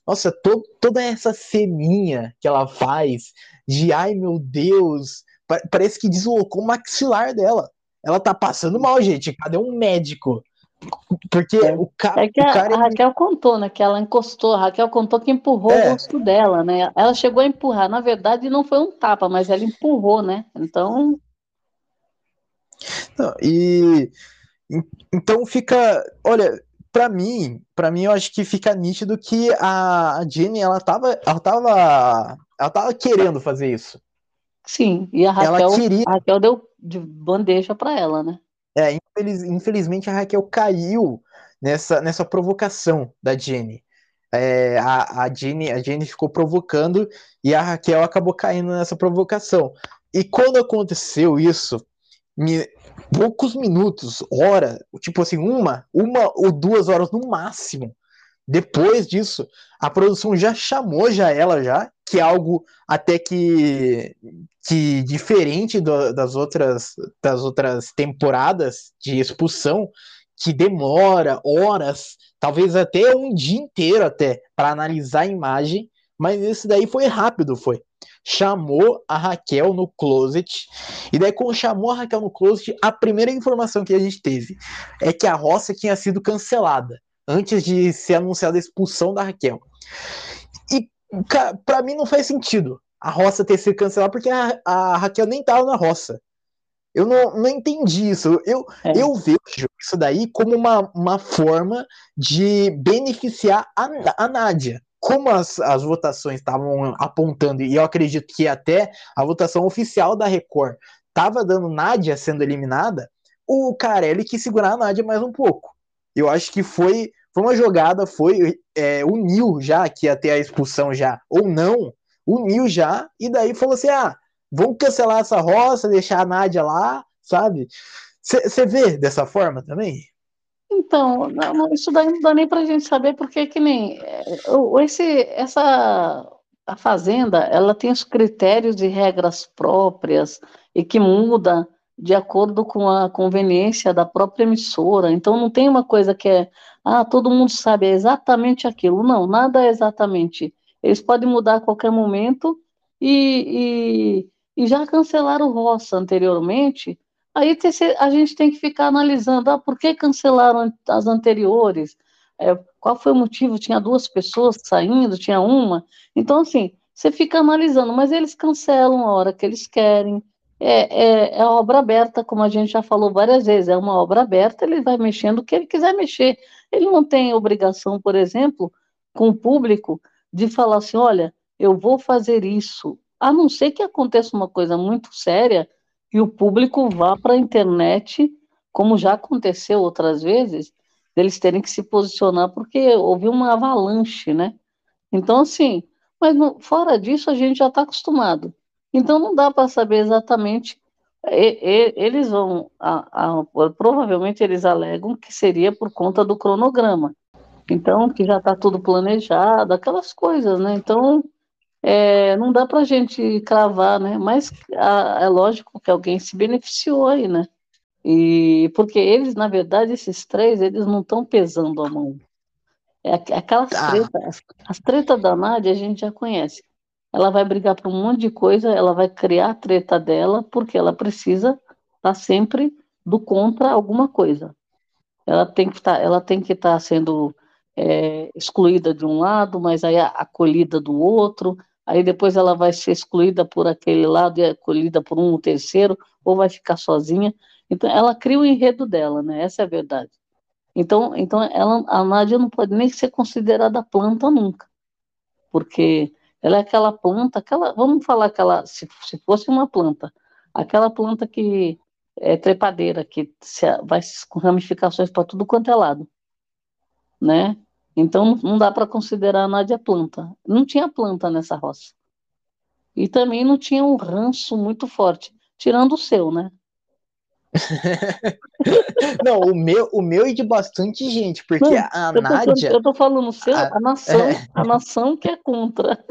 Nossa, to, toda essa ceninha que ela faz de ai meu Deus, parece que deslocou o maxilar dela. Ela tá passando mal, gente. Cadê um médico? Porque é. o, ca é que a, cara. A Raquel contou, né? Que ela encostou. A Raquel contou que empurrou é. o rosto dela, né? Ela chegou a empurrar. Na verdade, não foi um tapa, mas ela empurrou, né? Então. Não, e. Então fica. Olha, para mim, para mim, eu acho que fica nítido que a Jenny, ela tava, ela tava, ela tava querendo fazer isso. Sim, e a Raquel, queria... a Raquel deu de bandeja para ela, né? É, infeliz, infelizmente a Raquel caiu nessa, nessa provocação da Jenny. É, a, a, Jenny, a Jenny ficou provocando e a Raquel acabou caindo nessa provocação. E quando aconteceu isso, me, poucos minutos, hora, tipo assim, uma, uma ou duas horas no máximo. Depois disso, a produção já chamou já ela já, que é algo até que, que diferente do, das outras das outras temporadas de expulsão, que demora horas, talvez até um dia inteiro até para analisar a imagem, mas esse daí foi rápido, foi. Chamou a Raquel no closet, e daí quando chamou a Raquel no closet, a primeira informação que a gente teve é que a roça tinha sido cancelada antes de ser anunciada a expulsão da Raquel. E para mim não faz sentido a roça ter sido cancelada porque a, a Raquel nem tava na roça. Eu não, não entendi isso. Eu, é. eu vejo isso daí como uma, uma forma de beneficiar a, a Nádia. Como as, as votações estavam apontando, e eu acredito que até a votação oficial da Record estava dando Nádia sendo eliminada, o Carelli quis segurar a Nádia mais um pouco. Eu acho que foi, foi uma jogada, foi é, uniu já que ia ter a expulsão já, ou não, uniu já, e daí falou assim: ah, vamos cancelar essa roça, deixar a Nádia lá, sabe? Você vê dessa forma também? Então, não, isso daí não dá nem pra gente saber, porque que nem é, esse, essa a fazenda, ela tem os critérios e regras próprias e que muda de acordo com a conveniência da própria emissora. Então não tem uma coisa que é, ah, todo mundo sabe é exatamente aquilo. Não, nada é exatamente. Eles podem mudar a qualquer momento e, e, e já cancelaram o Roça anteriormente. Aí a gente tem que ficar analisando, ah, por que cancelaram as anteriores? É, qual foi o motivo? Tinha duas pessoas saindo, tinha uma. Então, assim, você fica analisando, mas eles cancelam a hora que eles querem é, é, é obra aberta, como a gente já falou várias vezes, é uma obra aberta, ele vai mexendo o que ele quiser mexer. Ele não tem obrigação, por exemplo, com o público, de falar assim: olha, eu vou fazer isso, a não ser que aconteça uma coisa muito séria e o público vá para a internet, como já aconteceu outras vezes, eles terem que se posicionar porque houve uma avalanche, né? Então, assim, mas fora disso, a gente já está acostumado. Então não dá para saber exatamente. eles vão, a, a, provavelmente eles alegam que seria por conta do cronograma. Então, que já está tudo planejado, aquelas coisas, né? Então, é, não dá para a gente cravar, né? Mas a, é lógico que alguém se beneficiou aí, né? E porque eles, na verdade, esses três, eles não estão pesando a mão. É aquelas ah. tretas, as, as tretas da Nádia a gente já conhece ela vai brigar por um monte de coisa, ela vai criar a treta dela, porque ela precisa estar tá sempre do contra alguma coisa. Ela tem que tá, estar tá sendo é, excluída de um lado, mas aí acolhida do outro, aí depois ela vai ser excluída por aquele lado e acolhida por um terceiro, ou vai ficar sozinha. Então, ela cria o enredo dela, né? Essa é a verdade. Então, então ela, a Nádia não pode nem ser considerada planta nunca, porque ela é aquela planta, aquela, vamos falar aquela, se, se fosse uma planta, aquela planta que é trepadeira, que se, vai com ramificações para tudo quanto é lado, né? Então não dá para considerar a Nádia planta. Não tinha planta nessa roça. E também não tinha um ranço muito forte, tirando o seu, né? não, o meu, o meu é de bastante gente, porque não, a eu Nádia. eu tô falando o seu, a, a nação, é... a nação que é contra.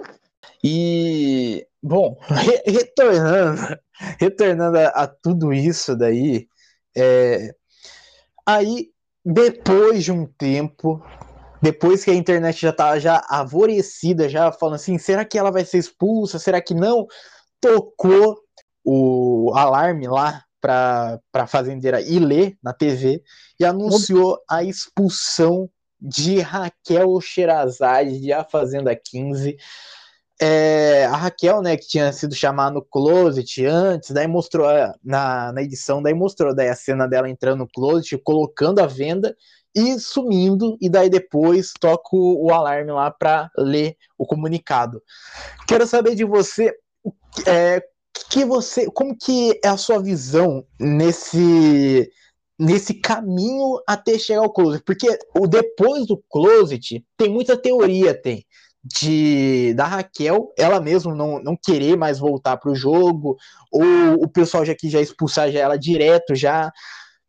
E, bom, re retornando, retornando a, a, tudo isso daí, é, aí, depois de um tempo, depois que a internet já estava já avorecida, já falando assim, será que ela vai ser expulsa? Será que não? Tocou o alarme lá para a fazendeira Ilê na TV e anunciou a expulsão de Raquel Sherazade de A Fazenda 15 é, a Raquel, né, que tinha sido chamada no closet antes, daí mostrou na, na edição, daí mostrou daí a cena dela entrando no closet, colocando a venda e sumindo, e daí depois toco o alarme lá para ler o comunicado. Quero saber de você, é, que você, como que é a sua visão nesse nesse caminho até chegar ao closet, porque o depois do closet tem muita teoria, tem de da Raquel, ela mesma não, não querer mais voltar para o jogo, ou o pessoal já que já expulsar já ela direto já.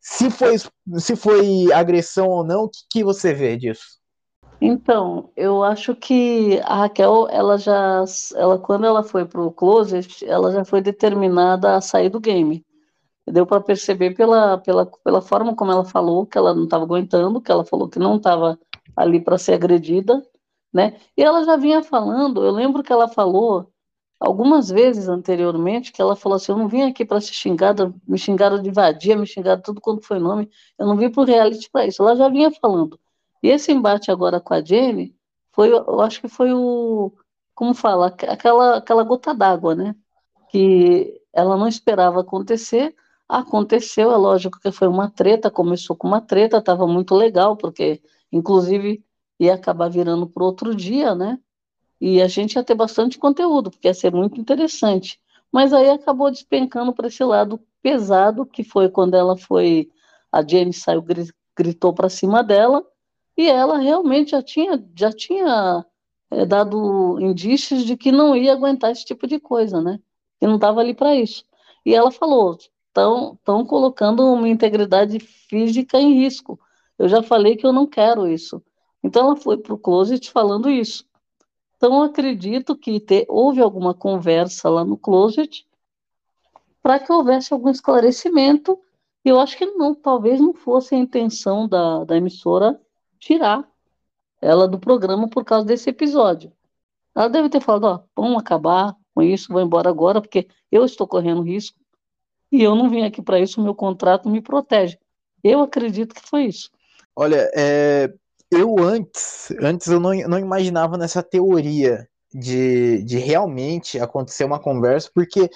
Se foi, se foi agressão ou não, o que, que você vê disso? Então, eu acho que a Raquel, ela já, ela quando ela foi para o closet, ela já foi determinada a sair do game. Deu para perceber pela, pela, pela forma como ela falou que ela não estava aguentando, que ela falou que não estava ali para ser agredida, né? E ela já vinha falando, eu lembro que ela falou algumas vezes anteriormente que ela falou assim: eu não vim aqui para ser xingada, me xingaram de vadia, me xingaram tudo quanto foi nome, eu não vim para o reality para isso. Ela já vinha falando. E esse embate agora com a Jenny foi, eu acho que foi o, como fala, aquela, aquela gota d'água, né? Que ela não esperava acontecer, aconteceu, é lógico que foi uma treta, começou com uma treta, estava muito legal, porque, inclusive, ia acabar virando para outro dia, né? E a gente ia ter bastante conteúdo, porque ia ser muito interessante. Mas aí acabou despencando para esse lado pesado, que foi quando ela foi. A Jenny saiu, gritou para cima dela, e ela realmente já tinha, já tinha é, dado indícios de que não ia aguentar esse tipo de coisa, né? Que não estava ali para isso. E ela falou: estão colocando uma integridade física em risco. Eu já falei que eu não quero isso. Então ela foi para o closet falando isso. Então acredito que houve alguma conversa lá no closet para que houvesse algum esclarecimento. Eu acho que não, talvez não fosse a intenção da, da emissora tirar ela do programa por causa desse episódio. Ela deve ter falado, ó, vamos acabar com isso, vou embora agora, porque eu estou correndo risco e eu não vim aqui para isso, meu contrato me protege. Eu acredito que foi isso. Olha, é, eu antes, antes eu não, não imaginava nessa teoria de, de realmente acontecer uma conversa, porque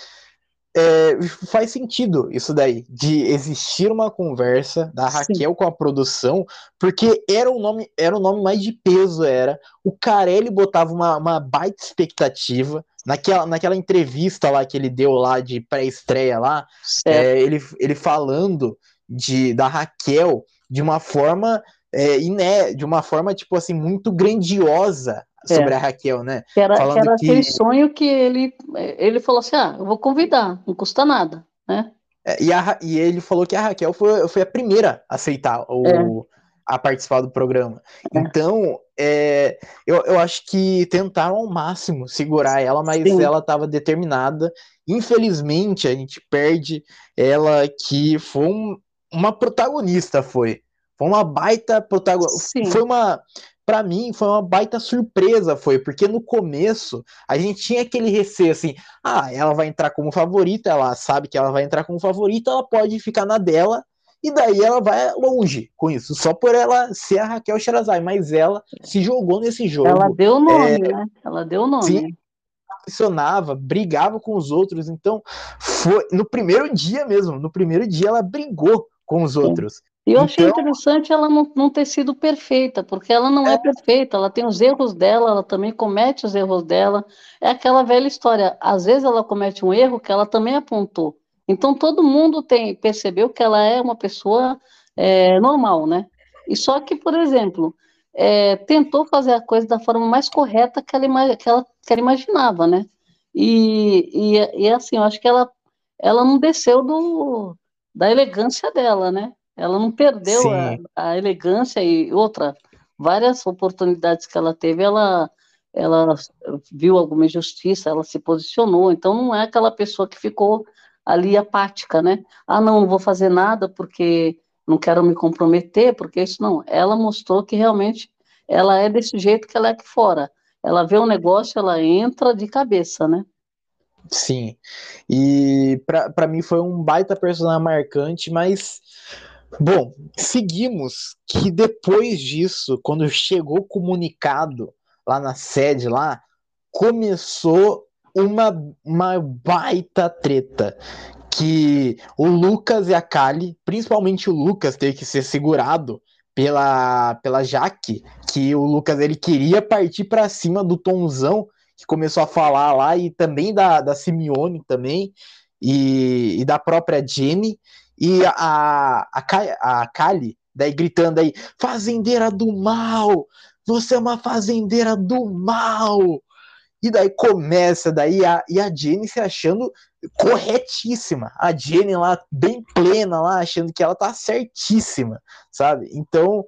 é, faz sentido isso daí, de existir uma conversa da Raquel Sim. com a produção, porque era o nome, era o nome mais de peso, era. O Carelli botava uma, uma baita expectativa. Naquela, naquela entrevista lá que ele deu lá de pré-estreia lá, é, ele, ele falando de, da Raquel de uma forma é, iné, de uma forma, tipo assim, muito grandiosa sobre é. a Raquel, né? Que era, Falando era que... aquele sonho que ele, ele falou assim, ah, eu vou convidar, não custa nada, né? É, e, a, e ele falou que a Raquel foi, foi a primeira a aceitar o, é. a participar do programa. É. Então, é, eu, eu acho que tentaram ao máximo segurar ela, mas Sim. ela estava determinada. Infelizmente, a gente perde ela que foi um, uma protagonista, foi. Foi uma baita protagonista. Foi uma. Para mim, foi uma baita surpresa, foi, porque no começo a gente tinha aquele receio assim: ah, ela vai entrar como favorita, ela sabe que ela vai entrar como favorita, ela pode ficar na dela, e daí ela vai longe com isso, só por ela ser a Raquel Sherazai, mas ela se jogou nesse jogo. Ela deu o nome, é... né? Ela deu o nome. Sim, pressionava, brigava com os outros. Então, foi no primeiro dia mesmo, no primeiro dia ela brigou com os outros. E eu achei então... interessante ela não, não ter sido perfeita, porque ela não é. é. perfeita, ela tem os erros dela, ela também comete os erros dela. É aquela velha história, às vezes ela comete um erro que ela também apontou. Então todo mundo tem percebeu que ela é uma pessoa é, normal, né? E só que, por exemplo, é, tentou fazer a coisa da forma mais correta que ela, que ela, que ela imaginava, né? E, e, e assim, eu acho que ela, ela não desceu do, da elegância dela, né? Ela não perdeu a, a, elegância e outra, várias oportunidades que ela teve, ela, ela viu alguma injustiça, ela se posicionou. Então não é aquela pessoa que ficou ali apática, né? Ah, não, não vou fazer nada porque não quero me comprometer, porque isso não. Ela mostrou que realmente ela é desse jeito que ela é aqui fora. Ela vê um negócio, ela entra de cabeça, né? Sim. E para mim foi um baita personagem marcante, mas Bom, seguimos que depois disso, quando chegou o comunicado lá na sede lá, começou uma, uma baita treta. Que o Lucas e a Kali, principalmente o Lucas, teve que ser segurado pela, pela Jaque, que o Lucas ele queria partir para cima do Tonzão, que começou a falar lá, e também da, da Simeone também, e, e da própria Jenny. E a, a, a Kali, daí gritando aí, fazendeira do mal, você é uma fazendeira do mal. E daí começa, daí a, e a Jenny se achando corretíssima. A Jenny lá, bem plena lá, achando que ela tá certíssima, sabe? Então,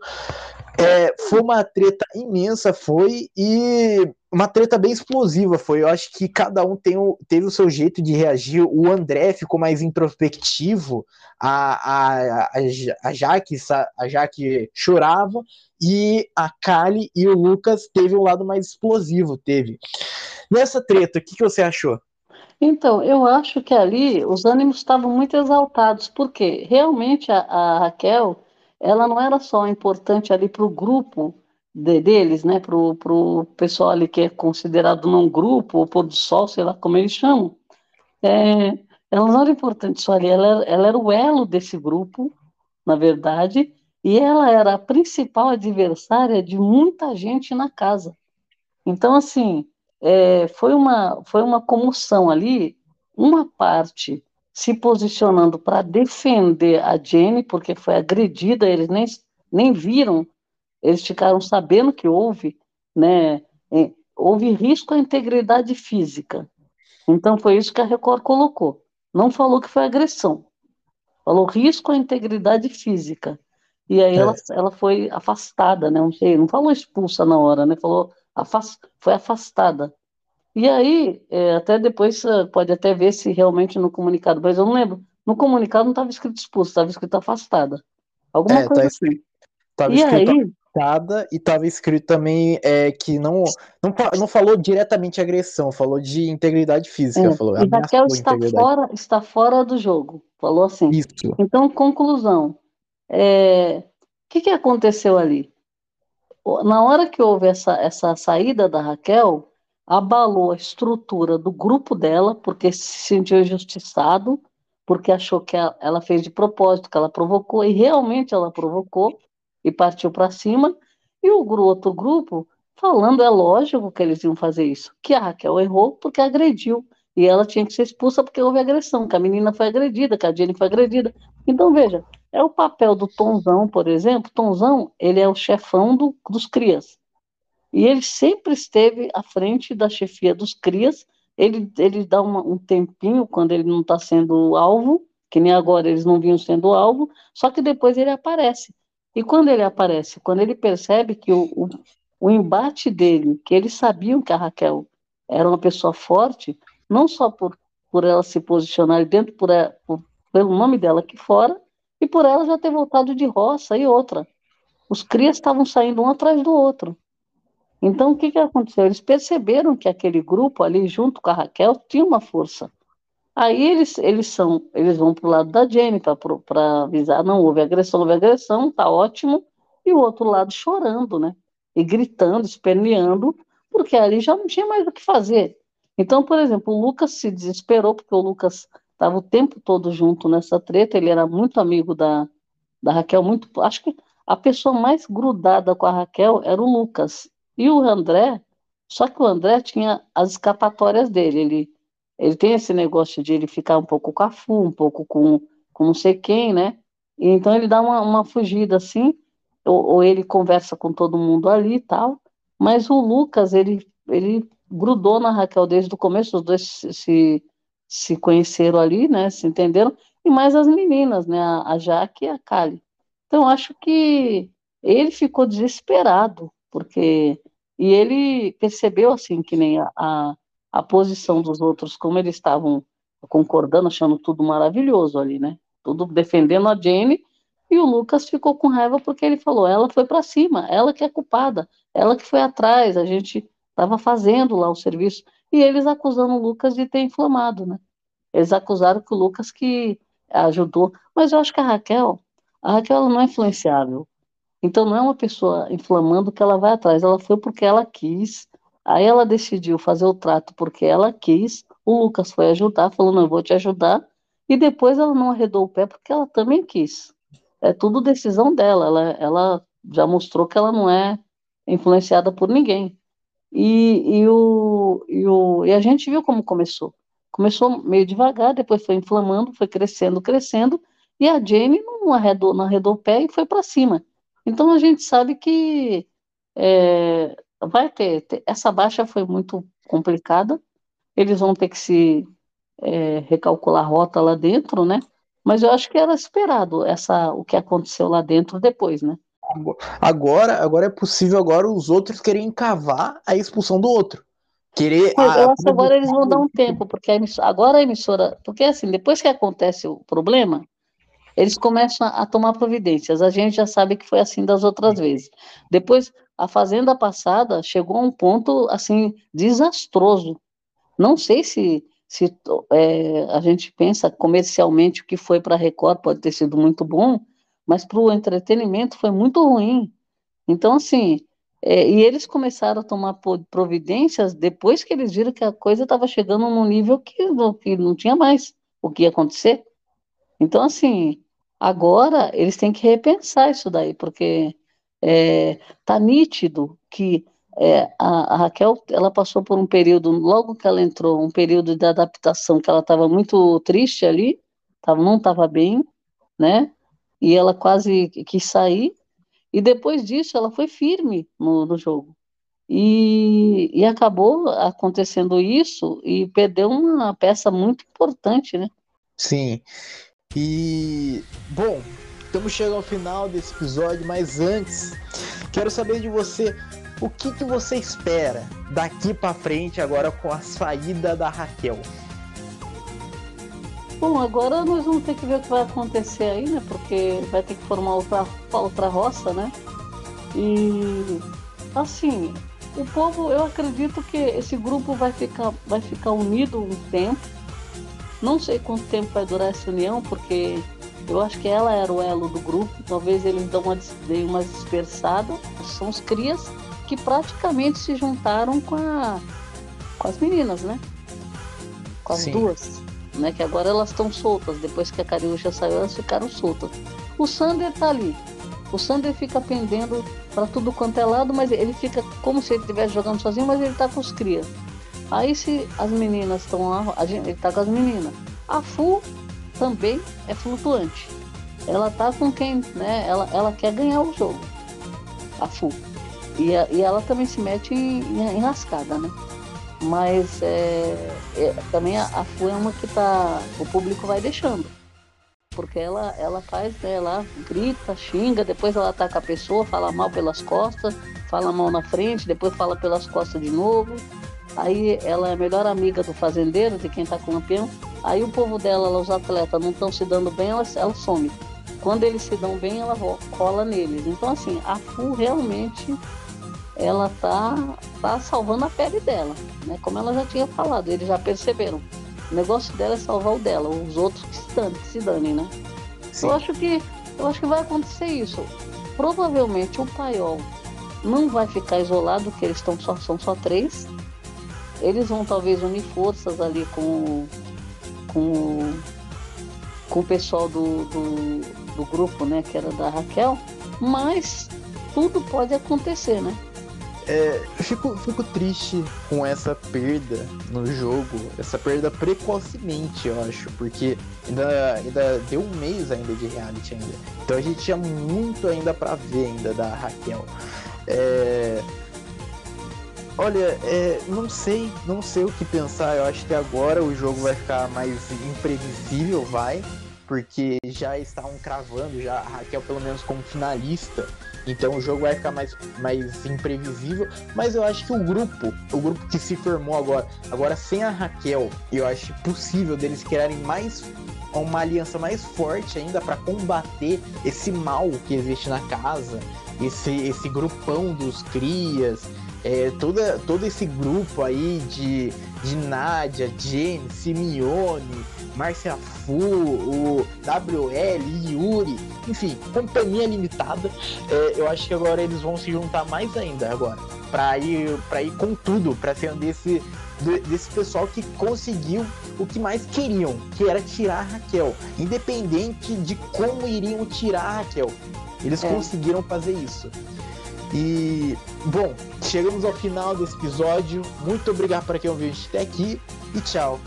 é, foi uma treta imensa, foi, e uma treta bem explosiva foi. Eu acho que cada um tem o, teve o seu jeito de reagir. O André ficou mais introspectivo, a, a, a, a, Jaque, a Jaque chorava, e a Kali e o Lucas teve um lado mais explosivo, teve. Nessa treta, o que, que você achou? Então, eu acho que ali os ânimos estavam muito exaltados, porque realmente a, a Raquel ela não era só importante ali para o grupo de, deles, né, para o pessoal ali que é considerado não grupo, ou pôr do sol, sei lá como eles chamam, é, ela não era importante só ali, ela, ela era o elo desse grupo, na verdade, e ela era a principal adversária de muita gente na casa. Então, assim, é, foi, uma, foi uma comoção ali, uma parte se posicionando para defender a Jenny, porque foi agredida, eles nem, nem viram, eles ficaram sabendo que houve, né, houve risco à integridade física. Então foi isso que a Record colocou. Não falou que foi agressão, falou risco à integridade física. E aí é. ela, ela foi afastada, né? Não sei, não falou expulsa na hora, né? Falou afast, foi afastada. E aí, é, até depois pode até ver se realmente no comunicado, mas eu não lembro. No comunicado não estava escrito expulso, estava escrito afastada. Alguma é, coisa tá assim. Estava escrito aí, e estava escrito também é, que não, não, não falou diretamente agressão, falou de integridade física. É, falou, e Raquel está fora, está fora do jogo. Falou assim. Isso. Então, conclusão. É, o que, que aconteceu ali? Na hora que houve essa, essa saída da Raquel, abalou a estrutura do grupo dela, porque se sentiu injustiçado, porque achou que ela fez de propósito, que ela provocou, e realmente ela provocou, e partiu para cima, e o outro grupo falando, é lógico que eles iam fazer isso, que a Raquel errou porque agrediu, e ela tinha que ser expulsa porque houve agressão, que a menina foi agredida, que a Jenny foi agredida. Então, veja, é o papel do Tonzão, por exemplo, Tonzão, ele é o chefão do, dos crias, e ele sempre esteve à frente da chefia dos crias. Ele, ele dá uma, um tempinho quando ele não está sendo alvo, que nem agora eles não vinham sendo alvo, só que depois ele aparece. E quando ele aparece, quando ele percebe que o, o, o embate dele, que eles sabiam que a Raquel era uma pessoa forte, não só por, por ela se posicionar dentro, por, por, pelo nome dela aqui fora, e por ela já ter voltado de roça e outra. Os crias estavam saindo um atrás do outro. Então, o que, que aconteceu? Eles perceberam que aquele grupo ali, junto com a Raquel, tinha uma força. Aí eles, eles, são, eles vão para o lado da Jenny para avisar, não houve agressão, houve agressão, tá ótimo, e o outro lado chorando, né? E gritando, esperneando, porque ali já não tinha mais o que fazer. Então, por exemplo, o Lucas se desesperou, porque o Lucas estava o tempo todo junto nessa treta, ele era muito amigo da, da Raquel, muito. Acho que a pessoa mais grudada com a Raquel era o Lucas. E o André, só que o André tinha as escapatórias dele. Ele, ele tem esse negócio de ele ficar um pouco com a Fu, um pouco com, com não sei quem, né? Então ele dá uma, uma fugida assim, ou, ou, ele conversa com todo mundo ali e tal. Mas o Lucas, ele, ele grudou na Raquel desde o começo, os dois se, se, se conheceram ali, né? Se entenderam. E mais as meninas, né? A, a Jaque e a Kali. Então, acho que ele ficou desesperado, porque. E ele percebeu, assim, que nem a, a, a posição dos outros, como eles estavam concordando, achando tudo maravilhoso ali, né? Tudo defendendo a Jane, e o Lucas ficou com raiva porque ele falou: ela foi para cima, ela que é culpada, ela que foi atrás, a gente estava fazendo lá o serviço. E eles acusando o Lucas de ter inflamado, né? Eles acusaram que o Lucas que ajudou. Mas eu acho que a Raquel, a Raquel não é influenciável. Então não é uma pessoa inflamando que ela vai atrás. Ela foi porque ela quis. Aí ela decidiu fazer o trato porque ela quis. O Lucas foi ajudar, falou: não, eu vou te ajudar. E depois ela não arredou o pé porque ela também quis. É tudo decisão dela. Ela, ela já mostrou que ela não é influenciada por ninguém. E, e, o, e, o, e a gente viu como começou. Começou meio devagar, depois foi inflamando, foi crescendo, crescendo, e a Jane não arredou, não arredou o pé e foi para cima. Então a gente sabe que é, vai ter, ter, essa baixa foi muito complicada, eles vão ter que se é, recalcular a rota lá dentro, né? Mas eu acho que era esperado essa, o que aconteceu lá dentro depois, né? Agora, agora é possível agora os outros querem cavar a expulsão do outro. Querer. A... eu acho que agora eles vão dar um tempo, porque a emissora, agora a emissora. Porque assim, depois que acontece o problema, eles começam a, tomar providências. A gente já sabe que foi assim das outras vezes. Depois, a fazenda passada chegou a um ponto assim desastroso. Não sei se se é, a gente pensa comercialmente o que foi para a Record pode ter sido muito bom, mas para o entretenimento foi muito ruim. Então, assim, é, e eles começaram a tomar providências depois que eles viram que a coisa estava chegando num nível que, que não tinha mais o que ia acontecer. Então, assim, agora eles têm que repensar isso daí, porque é, tá nítido que é, a, a, Raquel ela passou por um período, logo que ela entrou, um período de adaptação que ela estava muito triste ali, tava, não estava bem, né? e ela quase quis sair, e depois disso ela foi firme no, no jogo. E, e, acabou acontecendo isso e perdeu uma peça muito importante, né? Sim. E, bom, estamos chegando ao final desse episódio, mas antes, quero saber de você o que, que você espera daqui para frente agora com a saída da Raquel. Bom, agora nós vamos ter que ver o que vai acontecer aí, né? Porque vai ter que formar outra, outra roça, né? E assim, o povo, eu acredito que esse grupo vai ficar, vai ficar unido um tempo. Não sei quanto tempo vai durar essa união, porque eu acho que ela era o elo do grupo. Talvez eles dão uma, deem uma dispersada. São os crias que praticamente se juntaram com, a, com as meninas, né? Com as Sim. duas né? Que agora elas estão soltas. Depois que a Cariúcha saiu, elas ficaram soltas. O Sander tá ali. O Sander fica pendendo para tudo quanto é lado, mas ele fica como se ele estivesse jogando sozinho, mas ele tá com os crias. Aí se as meninas estão lá, gente, ele tá com as meninas. A Fu também é flutuante. Ela tá com quem, né? Ela, ela quer ganhar o jogo. A Fu. E, a, e ela também se mete em, em, em rascada, né? Mas é, é, também a, a FU é uma que tá, o público vai deixando. Porque ela, ela faz, né, ela grita, xinga, depois ela ataca a pessoa, fala mal pelas costas, fala mal na frente, depois fala pelas costas de novo. Aí ela é a melhor amiga do fazendeiro, de quem tá com o campeão. Aí o povo dela, os atletas, não estão se dando bem, ela, ela some. Quando eles se dão bem, ela cola neles. Então, assim, a FU realmente ela tá, tá salvando a pele dela, né? Como ela já tinha falado, eles já perceberam. O negócio dela é salvar o dela, os outros que se danem, que se danem né? Eu acho que eu acho que vai acontecer isso. Provavelmente o paiol não vai ficar isolado, porque eles estão só, são só três. Eles vão talvez unir forças ali com, com, com o pessoal do, do, do grupo, né, que era da Raquel, mas tudo pode acontecer, né? É, fico, fico triste com essa perda no jogo, essa perda precocemente, eu acho, porque ainda, ainda deu um mês ainda de reality ainda. Então a gente tinha muito ainda para ver ainda da Raquel. É, olha, é, não sei, não sei o que pensar. Eu acho que agora o jogo vai ficar mais imprevisível, vai, porque já estavam cravando já a Raquel pelo menos como finalista então o jogo vai ficar mais, mais imprevisível. Mas eu acho que o grupo, o grupo que se formou agora, agora sem a Raquel, eu acho possível deles criarem mais uma aliança mais forte ainda para combater esse mal que existe na casa, esse, esse grupão dos crias, é, toda, todo esse grupo aí de, de Nádia, Jenny, Simeone, Marcia Fu, o WL, Yuri, enfim, companhia limitada. É, eu acho que agora eles vão se juntar mais ainda agora, para ir, para ir com tudo, para ser desse desse pessoal que conseguiu o que mais queriam, que era tirar a Raquel, independente de como iriam tirar a Raquel. Eles é. conseguiram fazer isso. E, bom, chegamos ao final desse episódio. Muito obrigado para quem ouviu até aqui e tchau.